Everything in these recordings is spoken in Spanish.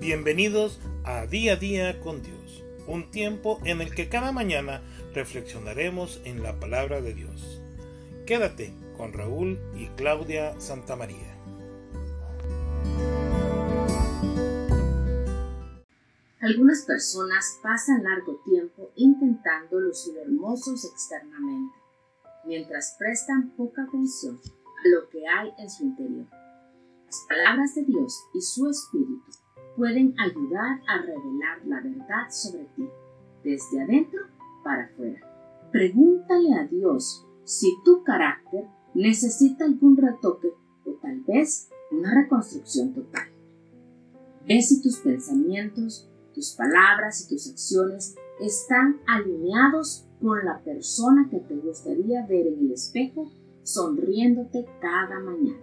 Bienvenidos a Día a Día con Dios, un tiempo en el que cada mañana reflexionaremos en la palabra de Dios. Quédate con Raúl y Claudia Santamaría. Algunas personas pasan largo tiempo intentando lucir hermosos externamente, mientras prestan poca atención a lo que hay en su interior. Las palabras de Dios y su Espíritu pueden ayudar a revelar la verdad sobre ti, desde adentro para afuera. Pregúntale a Dios si tu carácter necesita algún retoque o tal vez una reconstrucción total. Ve si tus pensamientos, tus palabras y tus acciones están alineados con la persona que te gustaría ver en el espejo sonriéndote cada mañana.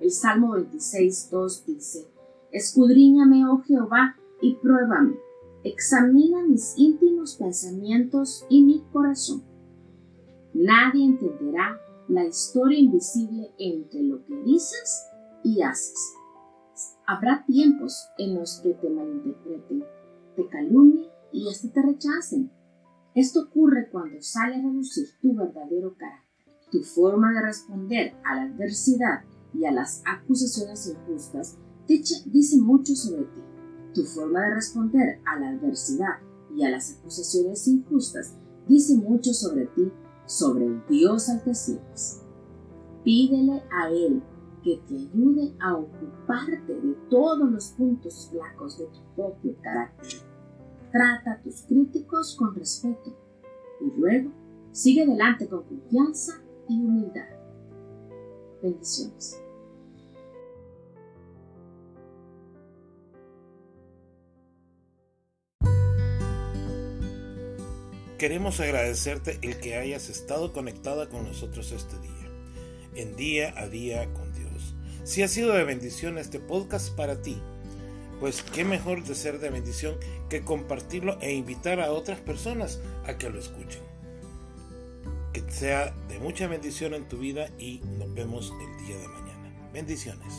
El Salmo 26, 2 dice, Escudriñame, oh Jehová, y pruébame. Examina mis íntimos pensamientos y mi corazón. Nadie entenderá la historia invisible entre lo que dices y haces. Habrá tiempos en los que te malinterpreten, te calumnien y hasta te rechacen. Esto ocurre cuando sale a reducir tu verdadero carácter. Tu forma de responder a la adversidad y a las acusaciones injustas dice mucho sobre ti. Tu forma de responder a la adversidad y a las acusaciones injustas dice mucho sobre ti, sobre el Dios al que sirves. Pídele a Él que te ayude a ocuparte de todos los puntos flacos de tu propio carácter. Trata a tus críticos con respeto y luego sigue adelante con confianza y humildad. Bendiciones. Queremos agradecerte el que hayas estado conectada con nosotros este día, en día a día con Dios. Si ha sido de bendición este podcast para ti, pues qué mejor de ser de bendición que compartirlo e invitar a otras personas a que lo escuchen. Que sea de mucha bendición en tu vida y nos vemos el día de mañana. Bendiciones.